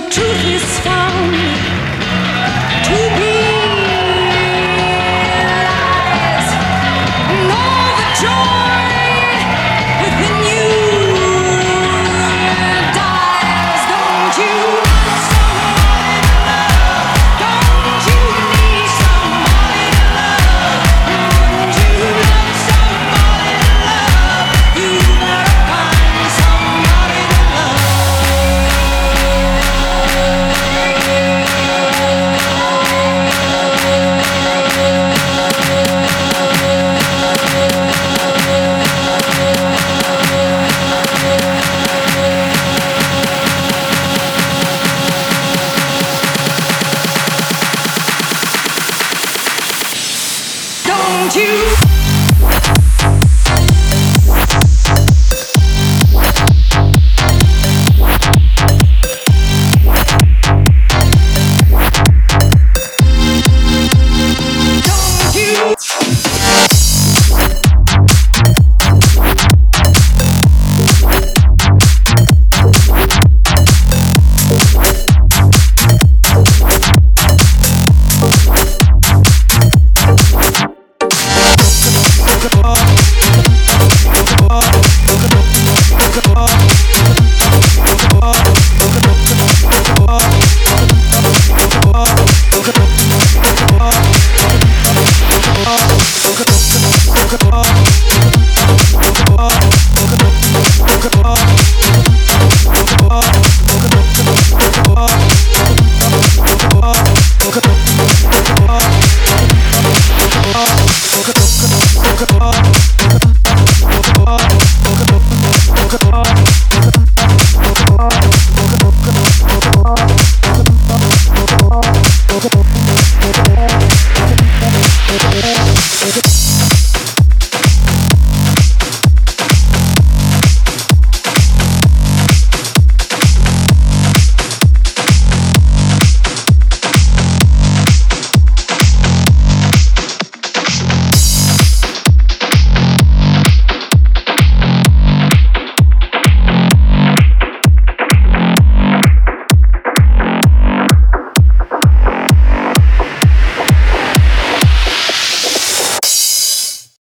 the truth is found.